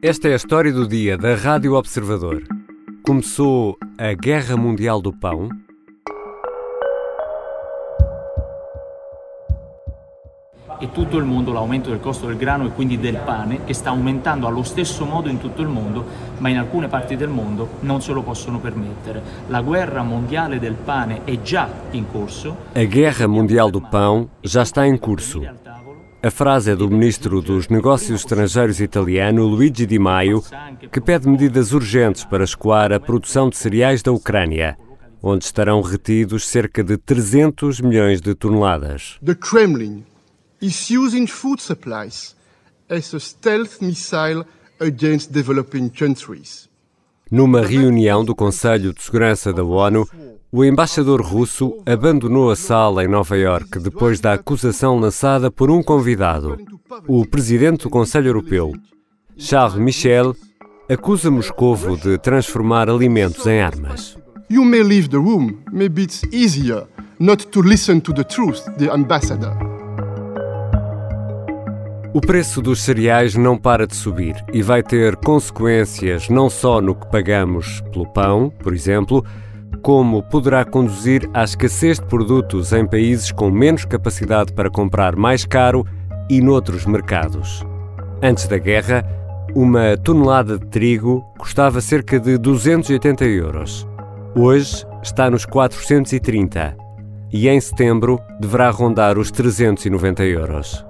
Esta é a história do dia da Rádio Observador. Começou a Guerra Mundial do Pão. e tutto il mondo l'aumento del costo del grano e quindi del pane che sta aumentando allo stesso modo in tutto il mondo, ma in alcune parti del mondo non se lo possono permettere. La guerra mondiale del pane è già in corso. A Guerra Mundial do Pão já está em curso. A frase é do ministro dos Negócios Estrangeiros italiano, Luigi Di Maio, que pede medidas urgentes para escoar a produção de cereais da Ucrânia, onde estarão retidos cerca de 300 milhões de toneladas. The Kremlin is using food supplies as a stealth missile against developing countries. Numa reunião do Conselho de Segurança da ONU, o embaixador russo abandonou a sala em Nova Iorque depois da acusação lançada por um convidado. O presidente do Conselho Europeu, Charles Michel, acusa Moscovo de transformar alimentos em armas. You may leave the room. Maybe it's easier not to listen to the truth, the ambassador. O preço dos cereais não para de subir e vai ter consequências não só no que pagamos pelo pão, por exemplo, como poderá conduzir à escassez de produtos em países com menos capacidade para comprar mais caro e noutros mercados. Antes da guerra, uma tonelada de trigo custava cerca de 280 euros. Hoje está nos 430 e em setembro deverá rondar os 390 euros.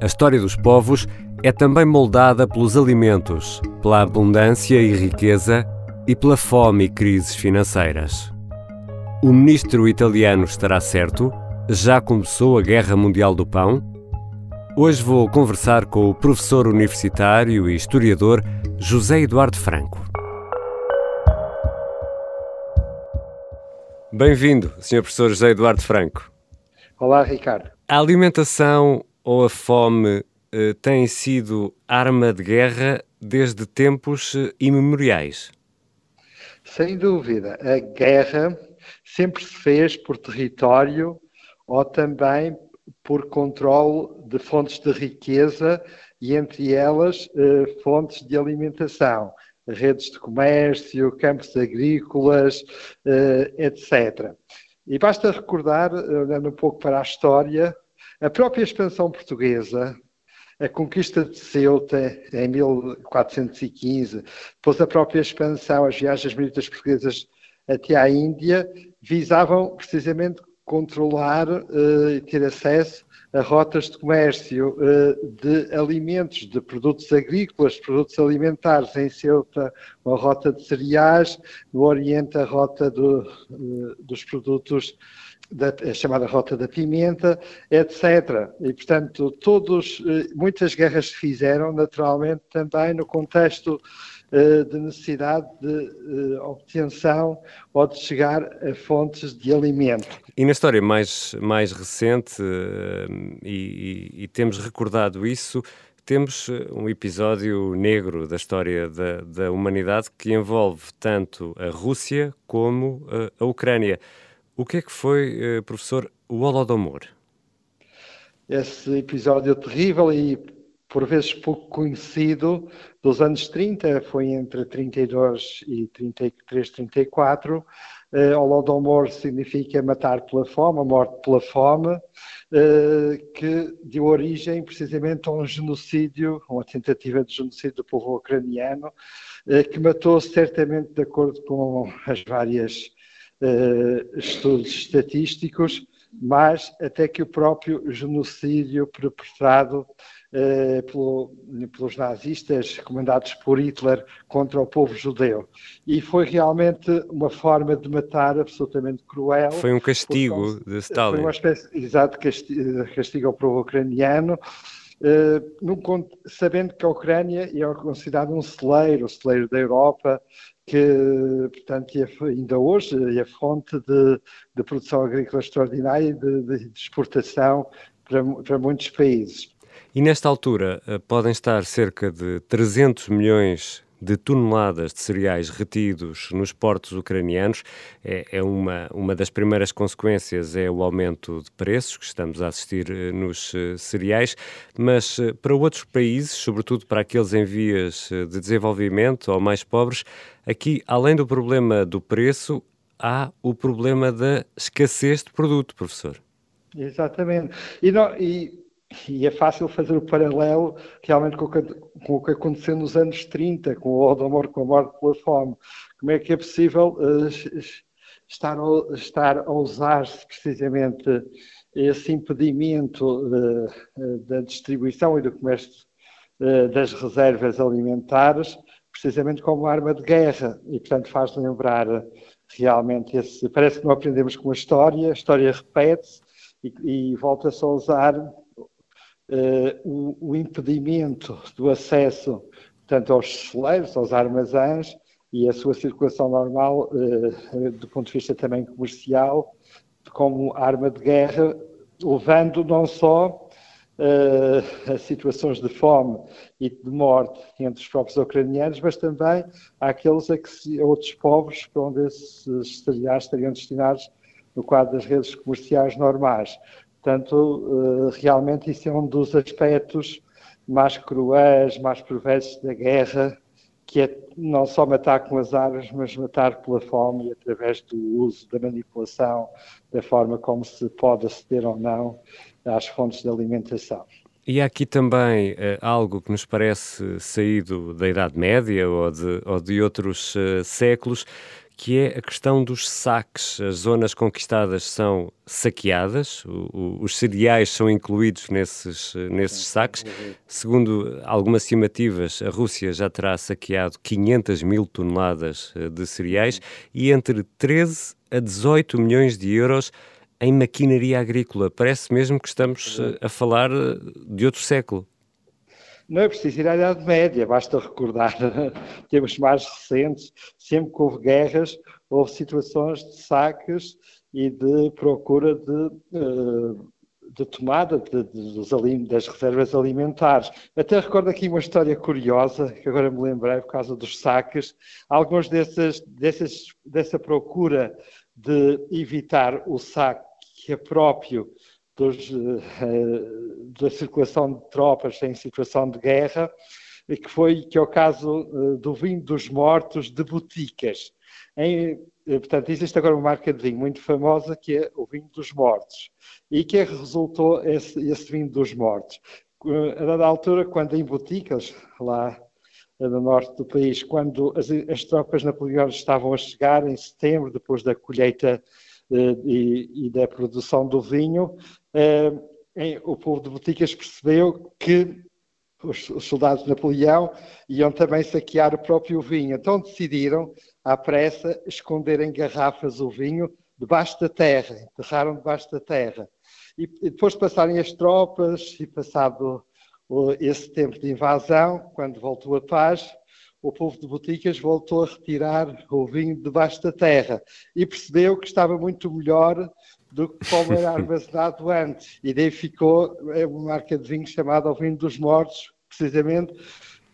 A história dos povos é também moldada pelos alimentos, pela abundância e riqueza e pela fome e crises financeiras. O ministro italiano estará certo? Já começou a Guerra Mundial do Pão? Hoje vou conversar com o professor universitário e historiador José Eduardo Franco. Bem-vindo, Sr. Professor José Eduardo Franco. Olá, Ricardo. A alimentação ou a fome eh, tem sido arma de guerra desde tempos eh, imemoriais? Sem dúvida. A guerra sempre se fez por território ou também por controle de fontes de riqueza e, entre elas, eh, fontes de alimentação, redes de comércio, campos agrícolas, eh, etc. E basta recordar, olhando um pouco para a história, a própria expansão portuguesa, a conquista de Ceuta em 1415, depois a própria expansão, as viagens militares portuguesas até à Índia, visavam precisamente controlar uh, e ter acesso a rotas de comércio uh, de alimentos, de produtos agrícolas, produtos alimentares. Em Ceuta, uma rota de cereais, no Oriente, a rota do, uh, dos produtos da chamada Rota da Pimenta, etc. E, portanto, todos, muitas guerras se fizeram, naturalmente, também no contexto de necessidade de obtenção ou de chegar a fontes de alimento. E na história mais, mais recente, e, e, e temos recordado isso, temos um episódio negro da história da, da humanidade que envolve tanto a Rússia como a, a Ucrânia. O que é que foi, professor, o Holodomor? Esse episódio terrível e por vezes pouco conhecido dos anos 30, foi entre 32 e 33, 34. Uh, Holodomor significa matar pela fome, a morte pela fome, uh, que deu origem precisamente a um genocídio, uma tentativa de genocídio do povo ucraniano, uh, que matou certamente, de acordo com as várias estudos estatísticos, mas até que o próprio genocídio perpetrado uh, pelo, pelos nazistas, comandados por Hitler, contra o povo judeu. E foi realmente uma forma de matar absolutamente cruel. Foi um castigo de Stalin. Foi uma espécie, exato, castigo, castigo ao povo ucraniano. Uh, num, sabendo que a Ucrânia é considerada um celeiro, o celeiro da Europa, que, portanto, ainda hoje é fonte de, de produção agrícola extraordinária e de, de, exportação para, para muitos países. E nesta altura podem estar cerca de 300 milhões de toneladas de cereais retidos nos portos ucranianos. É, é uma, uma das primeiras consequências é o aumento de preços que estamos a assistir eh, nos eh, cereais, mas eh, para outros países, sobretudo para aqueles em vias de desenvolvimento ou mais pobres, aqui, além do problema do preço, há o problema da escassez de produto, professor. Exatamente. E, não, e, e, é fácil fazer o paralelo realmente com o, que, com o que aconteceu nos anos 30, com o Odomor, com a morte pela fome. Como é que é possível uh, estar, a, estar a usar precisamente esse impedimento uh, da distribuição e do comércio uh, das reservas alimentares precisamente como arma de guerra e, portanto, faz lembrar realmente esse. Parece que não aprendemos com a história, a história repete-se e, e volta-se a usar o, o, impedimento do acesso tanto aos celeiros, aos armazéns e a sua circulação normal, uh, do ponto de vista também comercial, como arma de guerra, levando não só uh, a situações de fome e de morte entre os próprios ucranianos, mas também àqueles a, que, outros povos para onde esses cereais estariam destinados no quadro das redes comerciais normais. Portanto, uh, realmente isso é um dos aspectos mais cruéis, mais perversos da guerra, que é não só matar com as armas, mas matar pela fome e através do uso da manipulação, da forma como se pode aceder ou não às fontes de alimentação. E há aqui também uh, algo que nos parece saído da Idade Média ou de, ou de outros uh, séculos, que é a questão dos saques. As zonas conquistadas são saqueadas, o, o, os cereais são incluídos nesses, nesses saques. Segundo algumas estimativas, a Rússia já terá saqueado 500 mil toneladas eh, de cereais e entre 13 a 18 milhões de euros em maquinaria agrícola. Parece mesmo que estamos eh, a falar eh, de outro século. Não é preciso ir à Idade Média, basta recordar temos mais recentes, sempre que houve guerras, houve situações de saques e de procura de, eh, de tomada de, de, dos, das reservas alimentares. Até recordo aqui uma história curiosa, que agora me lembrei por causa dos saques. Alguns dessas, dessas, dessa procura de evitar o saque que é próprio dos, uh, da circulação de tropas em situação de guerra, que foi que é o caso uh, do vinho dos mortos de boticas. Em, uh, portanto, existe agora uma marca de vinho muito famosa que é o vinho dos mortos. E que resultou esse, esse vinho dos mortos? A dada altura, quando em boticas, lá no norte do país, quando as, as tropas napoleónicas estavam a chegar em setembro, depois da colheita eh, e, e, da produção do vinho, eh, o povo de Boticas percebeu que os, os soldados de Napoleão iam também saquear o próprio vinho. Então decidiram, à pressa, esconder em garrafas o vinho debaixo da terra, enterraram debaixo da terra. E, e depois de passarem as tropas e passado esse tempo de invasão, quando voltou a paz, o povo de Boticas voltou a retirar o vinho debaixo da terra e percebeu que estava muito melhor do que como era armazenado antes. E daí ficou uma marca de vinho chamada o vinho dos mortos, precisamente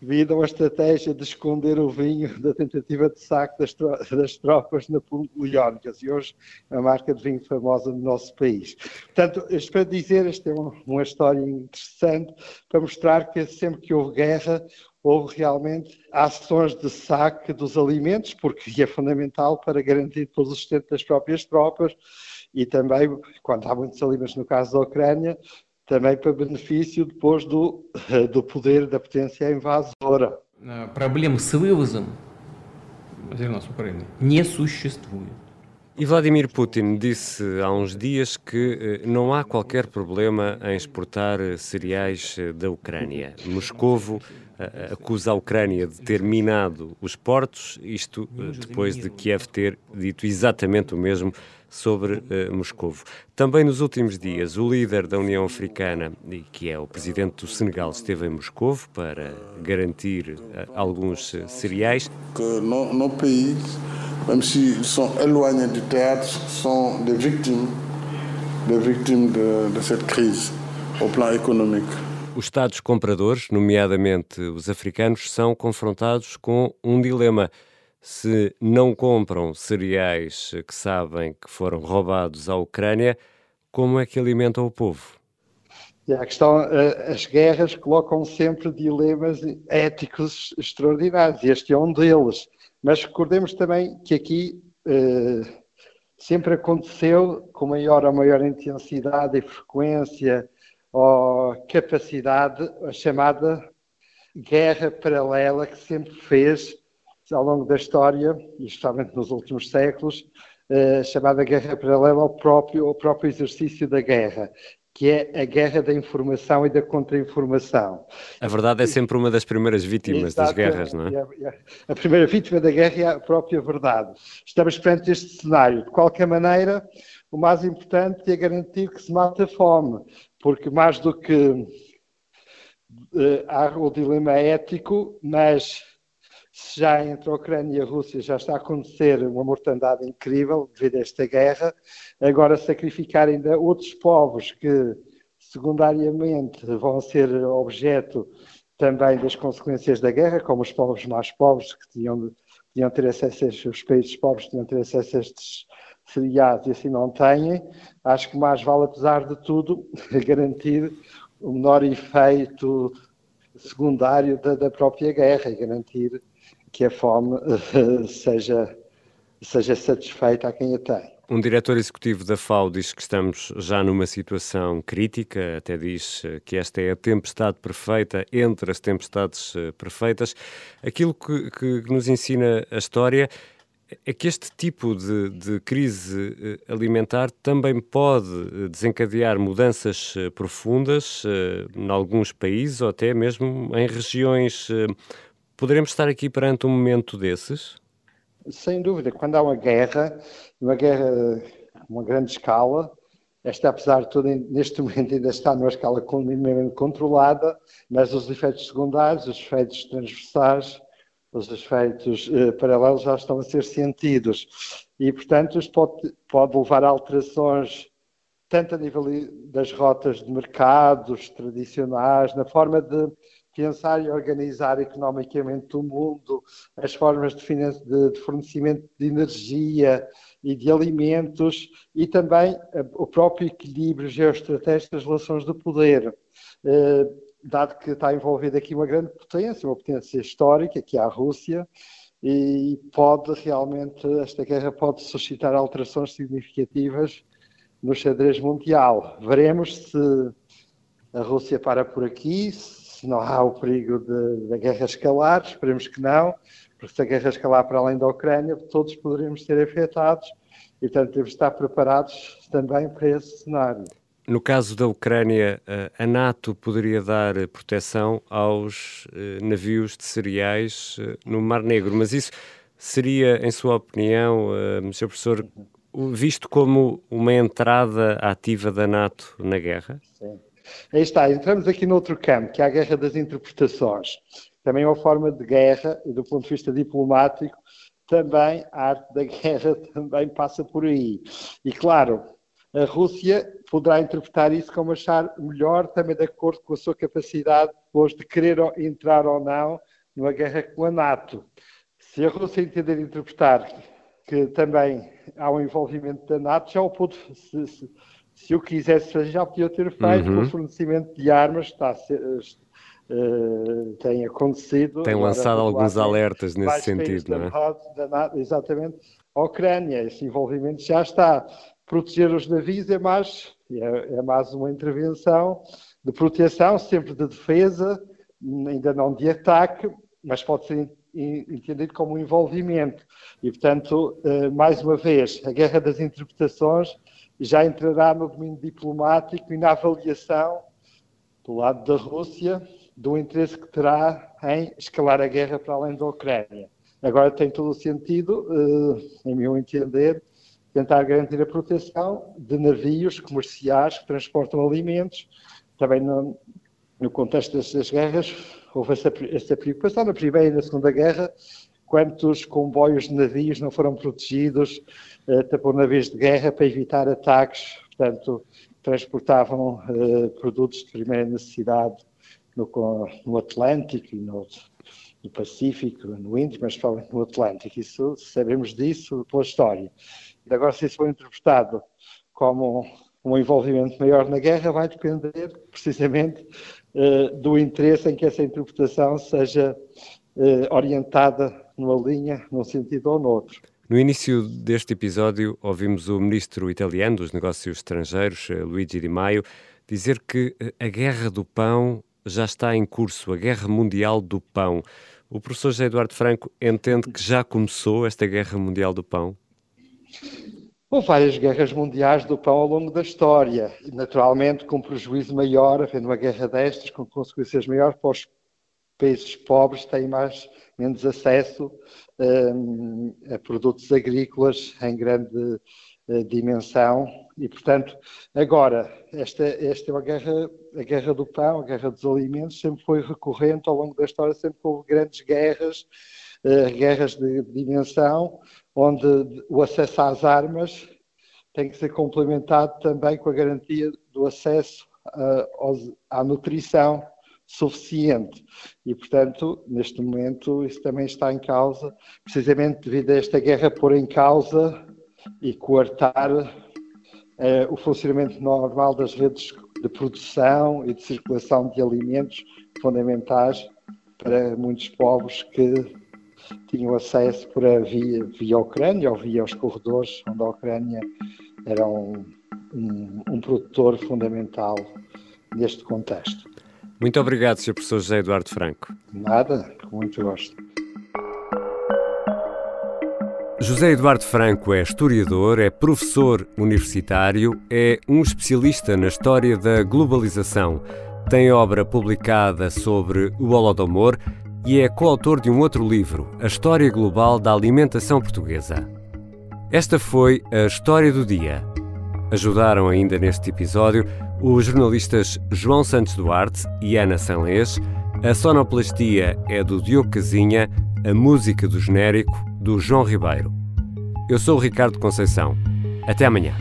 devido a uma estratégia de esconder o vinho da tentativa de saque das, tro das tropas napoleónicas. E hoje é uma marca de vinho famosa no nosso país. Portanto, isto para dizer, esta é uma, uma história interessante para mostrar que sempre que houve guerra, houve realmente ações de saque dos alimentos, porque é fundamental para garantir todo o sustento das próprias tropas e também, quando há muitos alimentos no caso da Ucrânia, também para benefício depois do, do poder da potência invasora. Проблем с вывозом зерна с Украины не существует. E Vladimir Putin disse há uns dias que eh, não há qualquer problema em exportar eh, cereais eh, da Ucrânia. Moscovo acusa a Ucrânia de ter minado os portos, isto depois de Kiev ter dito exatamente o mesmo sobre uh, Moscovo. Também nos últimos dias, o líder da União Africana, que é o presidente do Senegal, esteve em Moscovo para garantir uh, alguns uh, cereais. Que no, no país, même s'ils sont éloignés du théâtre, sont des victimes, des victimes de, de crise au plan économique. Os Estados compradores, nomeadamente os africanos, são confrontados com um dilema. Se não compram cereais que sabem que foram roubados à Ucrânia, como é que alimentam o povo? A questão, eh, as guerras colocam sempre dilemas éticos extraordinários, este é um deles. Mas recordemos também que aqui eh, sempre aconteceu com maior ou maior intensidade e frequência ou capacidade, a chamada guerra paralela que sempre fez ao longo da história, e especialmente nos últimos séculos, a chamada guerra paralela ao próprio, ao próprio exercício da guerra que é a guerra da informação e da contra-informação. A verdade é sempre uma das primeiras vítimas das guerras, não é? A primeira vítima da guerra é a própria verdade. Estamos perante este cenário. De qualquer maneira, o mais importante é garantir que se mata a fome, porque mais do que uh, há o dilema ético, mas já entre a Ucrânia e a Rússia já está a acontecer uma mortandade incrível devido a esta guerra, agora sacrificar ainda outros povos que secundariamente vão ser objeto também das consequências da guerra, como os povos mais pobres que tinham, tinham ter acesso a estes, os países pobres tinham ter acesso a estes cereais e assim não têm, acho que mais vale, apesar de tudo, garantir o menor efeito secundário da, da própria guerra e garantir que a fome seja, seja satisfeita a quem a tem. Um diretor executivo da FAO diz que estamos já numa situação crítica, até diz eh, que esta é a tempestade perfeita entre as tempestades eh, perfeitas. Aquilo que, que nos ensina a história é que este tipo de, de, crise eh, alimentar também pode desencadear mudanças profundas em alguns países ou até mesmo em regiões Poderemos estar aqui perante um momento desses? Sem dúvida. Quando há uma guerra, uma guerra uma grande escala, esta, apesar de tudo, neste momento ainda está numa escala minimamente controlada, mas os efeitos secundários, os efeitos transversais, os efeitos eh, paralelos já estão a ser sentidos. E, portanto, isto pode, pode levar a alterações tanto a nível das rotas de mercados tradicionais, na forma de pensar e organizar economicamente o mundo, as formas de, de, de fornecimento de energia e de alimentos e também o próprio equilíbrio geoestratégico das relações de poder. Eh, dado que está envolvida aqui uma grande potência, uma potência histórica, que é a Rússia, e pode realmente, esta guerra pode suscitar alterações significativas no xadrez mundial. Veremos se a Rússia para por aqui, se não há o perigo da guerra escalar, esperemos que não, porque se a guerra escalar para além da Ucrânia, todos poderíamos ser afetados e, portanto, temos de estar preparados também para esse cenário. No caso da Ucrânia, eh, a NATO poderia dar proteção aos eh, navios de cereais eh, no Mar Negro, mas isso seria, em sua opinião, Sr. Professor, visto como uma entrada ativa da NATO na guerra? Sim. Aí está, entramos aqui noutro campo, que é a guerra das interpretações. Também é uma forma de guerra, e do ponto de vista diplomático, também a arte da guerra também passa por aí. E claro, a Rússia poderá interpretar isso como achar melhor, também de acordo com a sua capacidade depois de querer entrar ou não numa guerra com a NATO. Se a Rússia entender interpretar que também há um envolvimento da NATO, já o pode, se, eu quisesse fazer, já podia ter feito uhum. o fornecimento de armas, está a ser, uh, tem acontecido. Tem lançado alguns alertas nesse sentido, não é? Da, exatamente, a Ucrânia, esse envolvimento já está. Proteger os navios é mais, é, é mais uma intervenção de proteção, sempre de defesa, ainda não de ataque, mas pode ser entendido como um envolvimento. E, portanto, eh, mais uma vez, a guerra das interpretações já entrará no domínio diplomático e na avaliação, do lado da Rússia, do interesse que terá em escalar a guerra para além da Ucrânia. Agora tem todo o sentido, eh, em meu entender, tentar garantir a proteção de navios comerciais que transportam alimentos. Também no, no contexto destas guerras, houve essa, essa preocupação na Primeira e na Segunda Guerra, quantos comboios de navios não foram protegidos até por navios de guerra para evitar ataques, portanto, transportavam uh, produtos de primeira necessidade no, no Atlântico e no, no Pacífico, no Índico, mas provavelmente no Atlântico. Isso sabemos disso pela história. Agora, se isso for interpretado como um envolvimento maior na guerra, vai depender precisamente uh, do interesse em que essa interpretação seja orientada numa linha, num sentido ou no outro. No início deste episódio, ouvimos o ministro italiano dos Negócios Estrangeiros, eh, Luigi Di Maio, dizer que a guerra do pão já está em curso, a guerra mundial do pão. O professor José Eduardo Franco entende que já começou esta guerra mundial do pão? Houve várias guerras mundiais do pão ao longo da história, naturalmente com prejuízo maior, havendo uma guerra destas, com consequências maiores para os países pobres têm mais, menos acesso um, a produtos agrícolas em grande uh, dimensão. E, portanto, agora, esta, esta é uma guerra, a guerra do pão, a guerra dos alimentos, sempre foi recorrente ao longo da história, sempre houve grandes guerras, uh, guerras de, dimensão, onde o acesso às armas tem que ser complementado também com a garantia do acesso à nutrição suficiente. E, portanto, neste momento, isso também está em causa, precisamente devido a esta guerra pôr em causa e coartar uh, o funcionamento normal das redes de produção e de circulação de alimentos fundamentais para muitos povos que tinham acesso por via, via Ucrânia ou via os corredores, onde a Ucrânia era um, um, um produtor fundamental neste contexto. Muito obrigado, Sr. Professor José Eduardo Franco. Nada, com muito gosto. José Eduardo Franco é historiador, é professor universitário, é um especialista na história da globalização. Tem obra publicada sobre o Holodomor e é coautor de um outro livro, A História Global da Alimentação Portuguesa. Esta foi a história do dia. Ajudaram ainda neste episódio os jornalistas João Santos Duarte e Ana Sanlês. A sonoplastia é do Diogo Casinha, a música do genérico do João Ribeiro. Eu sou o Ricardo Conceição. Até amanhã.